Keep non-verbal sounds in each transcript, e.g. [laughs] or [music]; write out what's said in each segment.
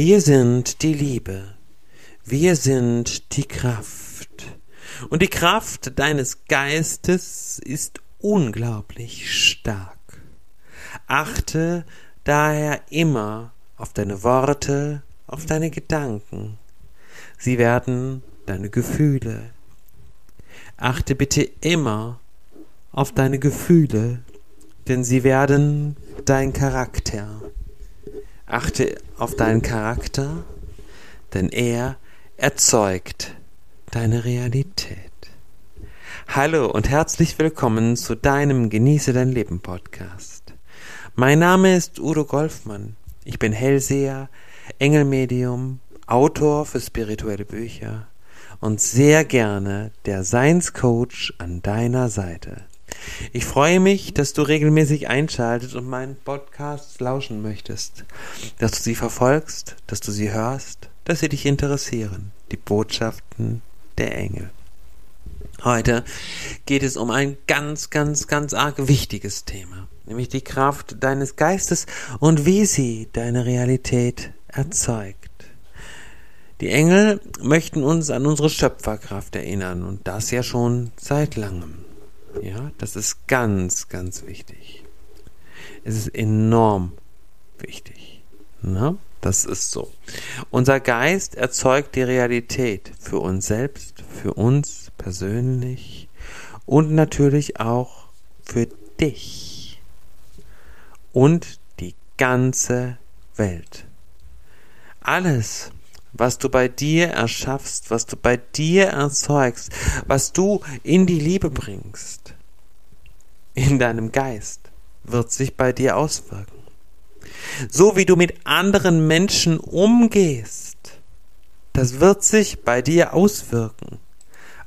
Wir sind die Liebe. Wir sind die Kraft. Und die Kraft deines Geistes ist unglaublich stark. Achte daher immer auf deine Worte, auf deine Gedanken. Sie werden deine Gefühle. Achte bitte immer auf deine Gefühle, denn sie werden dein Charakter. Achte auf deinen Charakter, denn er erzeugt deine Realität. Hallo und herzlich willkommen zu deinem Genieße dein Leben Podcast. Mein Name ist Udo Golfmann. Ich bin Hellseher, Engelmedium, Autor für spirituelle Bücher und sehr gerne der Seinscoach an deiner Seite. Ich freue mich, dass du regelmäßig einschaltet und meinen Podcasts lauschen möchtest, dass du sie verfolgst, dass du sie hörst, dass sie dich interessieren, die Botschaften der Engel. Heute geht es um ein ganz, ganz, ganz arg wichtiges Thema, nämlich die Kraft deines Geistes und wie sie deine Realität erzeugt. Die Engel möchten uns an unsere Schöpferkraft erinnern und das ja schon seit langem. Ja, das ist ganz, ganz wichtig. Es ist enorm wichtig. Na, das ist so. Unser Geist erzeugt die Realität für uns selbst, für uns persönlich und natürlich auch für dich und die ganze Welt. Alles, was du bei dir erschaffst, was du bei dir erzeugst, was du in die Liebe bringst, in deinem Geist, wird sich bei dir auswirken. So wie du mit anderen Menschen umgehst, das wird sich bei dir auswirken.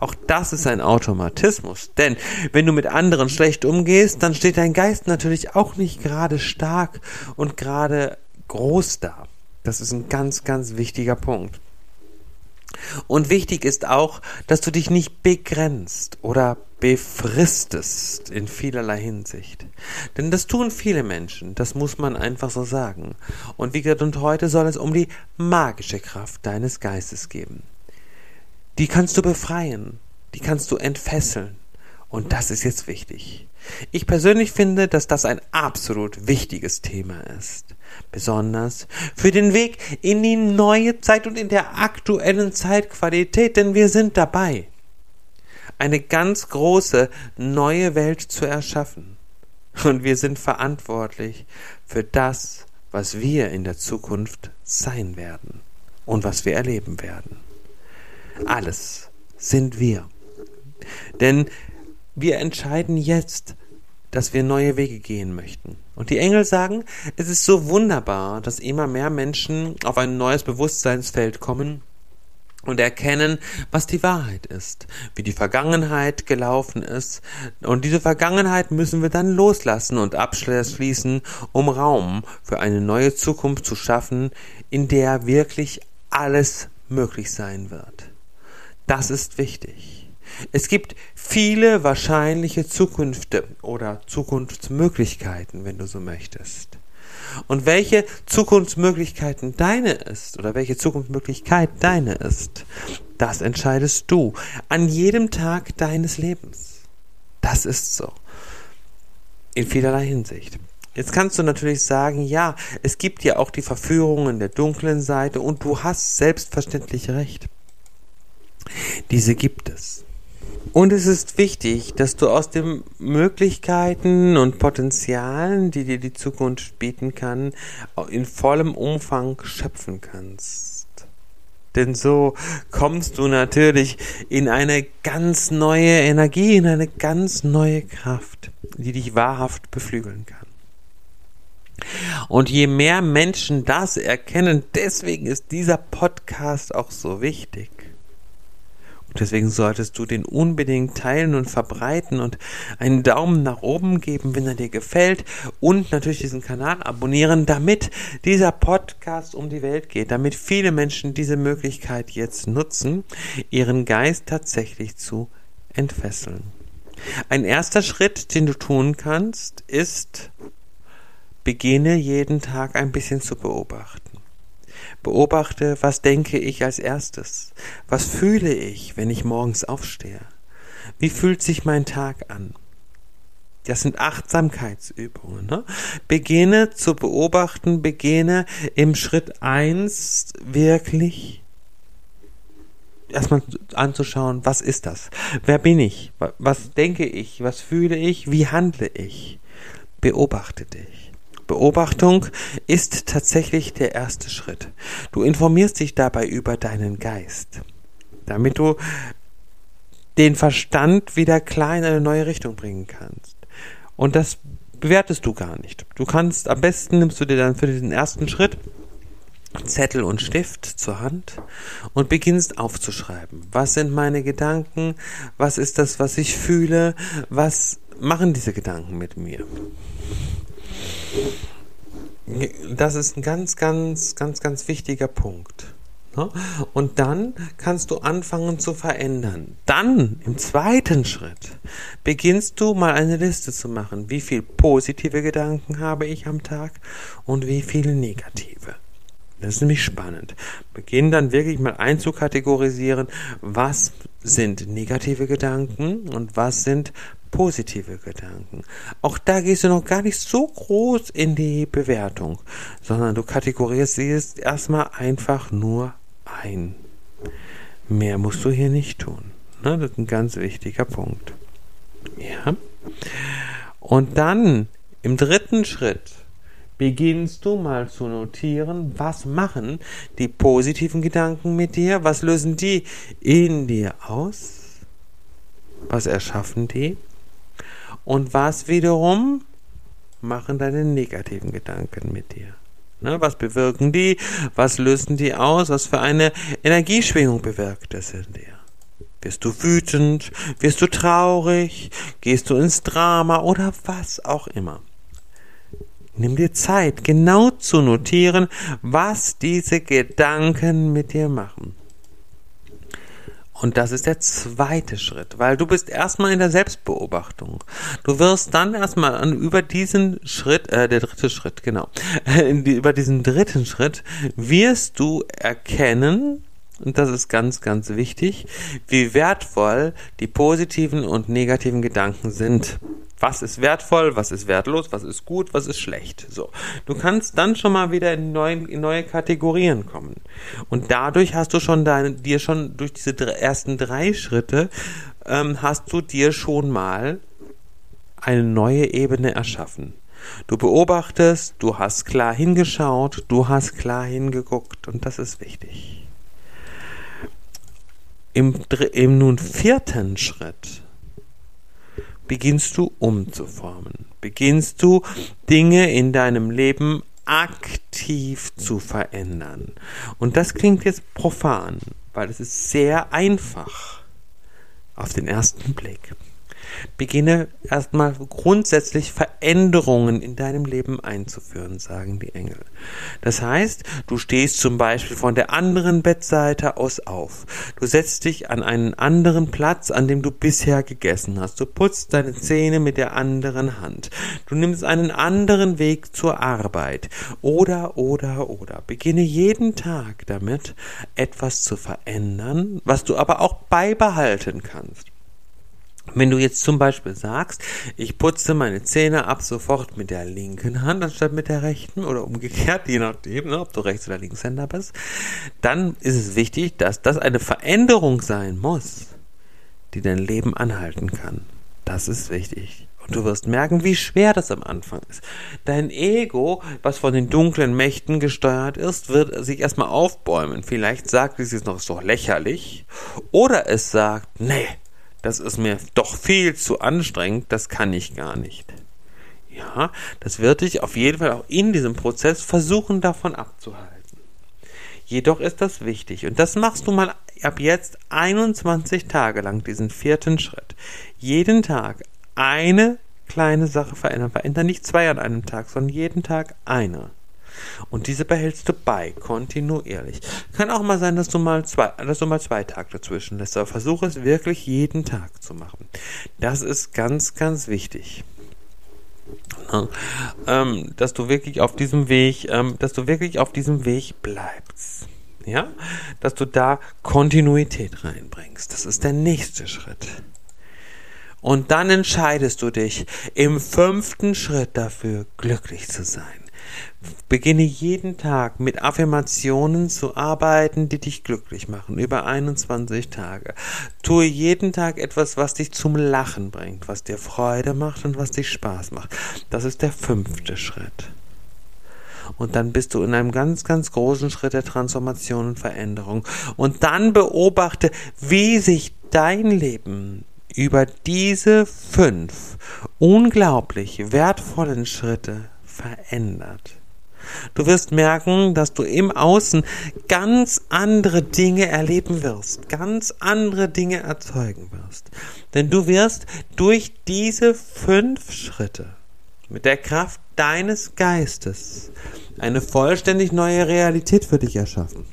Auch das ist ein Automatismus, denn wenn du mit anderen schlecht umgehst, dann steht dein Geist natürlich auch nicht gerade stark und gerade groß da. Das ist ein ganz, ganz wichtiger Punkt. Und wichtig ist auch, dass du dich nicht begrenzt oder befristest in vielerlei Hinsicht. Denn das tun viele Menschen, das muss man einfach so sagen. Und wie gesagt, und heute soll es um die magische Kraft deines Geistes gehen. Die kannst du befreien, die kannst du entfesseln. Und das ist jetzt wichtig. Ich persönlich finde, dass das ein absolut wichtiges Thema ist. Besonders für den Weg in die neue Zeit und in der aktuellen Zeitqualität, denn wir sind dabei, eine ganz große neue Welt zu erschaffen. Und wir sind verantwortlich für das, was wir in der Zukunft sein werden und was wir erleben werden. Alles sind wir. Denn wir entscheiden jetzt, dass wir neue Wege gehen möchten. Und die Engel sagen, es ist so wunderbar, dass immer mehr Menschen auf ein neues Bewusstseinsfeld kommen und erkennen, was die Wahrheit ist, wie die Vergangenheit gelaufen ist. Und diese Vergangenheit müssen wir dann loslassen und abschließen, um Raum für eine neue Zukunft zu schaffen, in der wirklich alles möglich sein wird. Das ist wichtig. Es gibt viele wahrscheinliche Zukünfte oder Zukunftsmöglichkeiten, wenn du so möchtest. Und welche Zukunftsmöglichkeiten deine ist oder welche Zukunftsmöglichkeit deine ist, das entscheidest du an jedem Tag deines Lebens. Das ist so. In vielerlei Hinsicht. Jetzt kannst du natürlich sagen, ja, es gibt ja auch die Verführungen der dunklen Seite und du hast selbstverständlich recht. Diese gibt es. Und es ist wichtig, dass du aus den Möglichkeiten und Potenzialen, die dir die Zukunft bieten kann, in vollem Umfang schöpfen kannst. Denn so kommst du natürlich in eine ganz neue Energie, in eine ganz neue Kraft, die dich wahrhaft beflügeln kann. Und je mehr Menschen das erkennen, deswegen ist dieser Podcast auch so wichtig Deswegen solltest du den unbedingt teilen und verbreiten und einen Daumen nach oben geben, wenn er dir gefällt und natürlich diesen Kanal abonnieren, damit dieser Podcast um die Welt geht, damit viele Menschen diese Möglichkeit jetzt nutzen, ihren Geist tatsächlich zu entfesseln. Ein erster Schritt, den du tun kannst, ist, beginne jeden Tag ein bisschen zu beobachten. Beobachte, was denke ich als erstes? Was fühle ich, wenn ich morgens aufstehe? Wie fühlt sich mein Tag an? Das sind Achtsamkeitsübungen. Ne? Beginne zu beobachten, beginne im Schritt eins wirklich erstmal anzuschauen, was ist das? Wer bin ich? Was denke ich? Was fühle ich? Wie handle ich? Beobachte dich. Beobachtung ist tatsächlich der erste Schritt. Du informierst dich dabei über deinen Geist, damit du den Verstand wieder klar in eine neue Richtung bringen kannst. Und das bewertest du gar nicht. Du kannst, am besten nimmst du dir dann für diesen ersten Schritt Zettel und Stift zur Hand und beginnst aufzuschreiben. Was sind meine Gedanken? Was ist das, was ich fühle? Was machen diese Gedanken mit mir? Das ist ein ganz, ganz, ganz, ganz wichtiger Punkt. Ne? Und dann kannst du anfangen zu verändern. Dann im zweiten Schritt beginnst du mal eine Liste zu machen. Wie viel positive Gedanken habe ich am Tag und wie viele negative. Das ist nämlich spannend. Beginn dann wirklich mal einzukategorisieren, was sind negative Gedanken und was sind positive Gedanken. Auch da gehst du noch gar nicht so groß in die Bewertung, sondern du kategorisierst erstmal einfach nur ein. Mehr musst du hier nicht tun. Ne, das ist ein ganz wichtiger Punkt. Ja. Und dann im dritten Schritt beginnst du mal zu notieren, was machen die positiven Gedanken mit dir, was lösen die in dir aus, was erschaffen die und was wiederum machen deine negativen Gedanken mit dir. Ne, was bewirken die? Was lösen die aus? Was für eine Energieschwingung bewirkt es in dir? Wirst du wütend? Wirst du traurig? Gehst du ins Drama oder was auch immer? Nimm dir Zeit, genau zu notieren, was diese Gedanken mit dir machen. Und das ist der zweite Schritt, weil du bist erstmal in der Selbstbeobachtung. Du wirst dann erstmal über diesen Schritt, äh, der dritte Schritt, genau, [laughs] über diesen dritten Schritt wirst du erkennen, und das ist ganz, ganz wichtig, wie wertvoll die positiven und negativen Gedanken sind was ist wertvoll, was ist wertlos, was ist gut, was ist schlecht. So. Du kannst dann schon mal wieder in, neuen, in neue Kategorien kommen. Und dadurch hast du schon deine, dir schon durch diese ersten drei Schritte ähm, hast du dir schon mal eine neue Ebene erschaffen. Du beobachtest, du hast klar hingeschaut, du hast klar hingeguckt und das ist wichtig. Im, im nun vierten Schritt beginnst du umzuformen. Beginnst du Dinge in deinem Leben aktiv zu verändern. Und das klingt jetzt profan, weil es ist sehr einfach auf den ersten Blick. Beginne erstmal grundsätzlich Veränderungen in deinem Leben einzuführen, sagen die Engel. Das heißt, du stehst zum Beispiel von der anderen Bettseite aus auf. Du setzt dich an einen anderen Platz, an dem du bisher gegessen hast. Du putzt deine Zähne mit der anderen Hand. Du nimmst einen anderen Weg zur Arbeit. Oder, oder, oder. Beginne jeden Tag damit, etwas zu verändern, was du aber auch beibehalten kannst. Wenn du jetzt zum Beispiel sagst, ich putze meine Zähne ab sofort mit der linken Hand anstatt mit der rechten oder umgekehrt, je nachdem, ne, ob du Rechts- oder Linkshänder bist, dann ist es wichtig, dass das eine Veränderung sein muss, die dein Leben anhalten kann. Das ist wichtig. Und du wirst merken, wie schwer das am Anfang ist. Dein Ego, was von den dunklen Mächten gesteuert ist, wird sich erstmal aufbäumen. Vielleicht sagt es jetzt noch so lächerlich. Oder es sagt, nee, das ist mir doch viel zu anstrengend, das kann ich gar nicht. Ja, das wird dich auf jeden Fall auch in diesem Prozess versuchen davon abzuhalten. Jedoch ist das wichtig und das machst du mal ab jetzt 21 Tage lang, diesen vierten Schritt. Jeden Tag eine kleine Sache verändern. Verändern nicht zwei an einem Tag, sondern jeden Tag eine. Und diese behältst du bei, kontinuierlich. Kann auch mal sein, dass du mal zwei, dass du mal zwei Tage dazwischen lässt, aber versuche es wirklich jeden Tag zu machen. Das ist ganz, ganz wichtig. Ne? Ähm, dass du wirklich auf diesem Weg, ähm, dass du wirklich auf diesem Weg bleibst. Ja, dass du da Kontinuität reinbringst. Das ist der nächste Schritt. Und dann entscheidest du dich im fünften Schritt dafür, glücklich zu sein. Beginne jeden Tag mit Affirmationen zu arbeiten, die dich glücklich machen, über 21 Tage. Tue jeden Tag etwas, was dich zum Lachen bringt, was dir Freude macht und was dich Spaß macht. Das ist der fünfte Schritt. Und dann bist du in einem ganz, ganz großen Schritt der Transformation und Veränderung. Und dann beobachte, wie sich dein Leben über diese fünf unglaublich wertvollen Schritte verändert. Du wirst merken, dass du im Außen ganz andere Dinge erleben wirst, ganz andere Dinge erzeugen wirst. Denn du wirst durch diese fünf Schritte mit der Kraft deines Geistes eine vollständig neue Realität für dich erschaffen.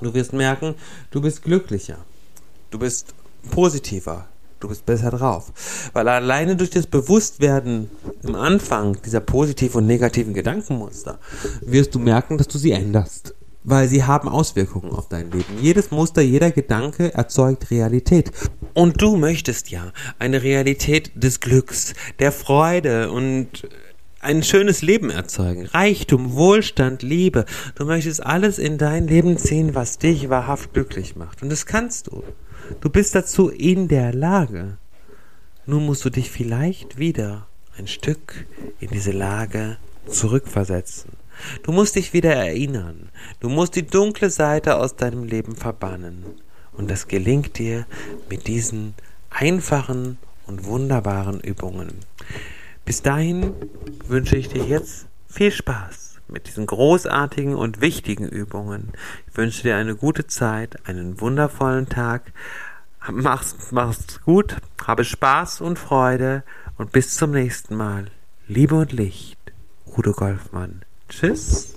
Du wirst merken, du bist glücklicher, du bist positiver, du bist besser drauf. Weil alleine durch das Bewusstwerden im Anfang dieser positiven und negativen Gedankenmuster wirst du merken, dass du sie änderst. Weil sie haben Auswirkungen auf dein Leben. Jedes Muster, jeder Gedanke erzeugt Realität. Und du möchtest ja eine Realität des Glücks, der Freude und ein schönes Leben erzeugen. Reichtum, Wohlstand, Liebe. Du möchtest alles in dein Leben ziehen, was dich wahrhaft glücklich macht. Und das kannst du. Du bist dazu in der Lage. Nun musst du dich vielleicht wieder ein Stück in diese Lage zurückversetzen. Du musst dich wieder erinnern. Du musst die dunkle Seite aus deinem Leben verbannen. Und das gelingt dir mit diesen einfachen und wunderbaren Übungen. Bis dahin wünsche ich dir jetzt viel Spaß mit diesen großartigen und wichtigen Übungen. Ich wünsche dir eine gute Zeit, einen wundervollen Tag. Mach's, mach's gut, habe Spaß und Freude und bis zum nächsten Mal. Liebe und Licht, Udo Golfmann. Tschüss.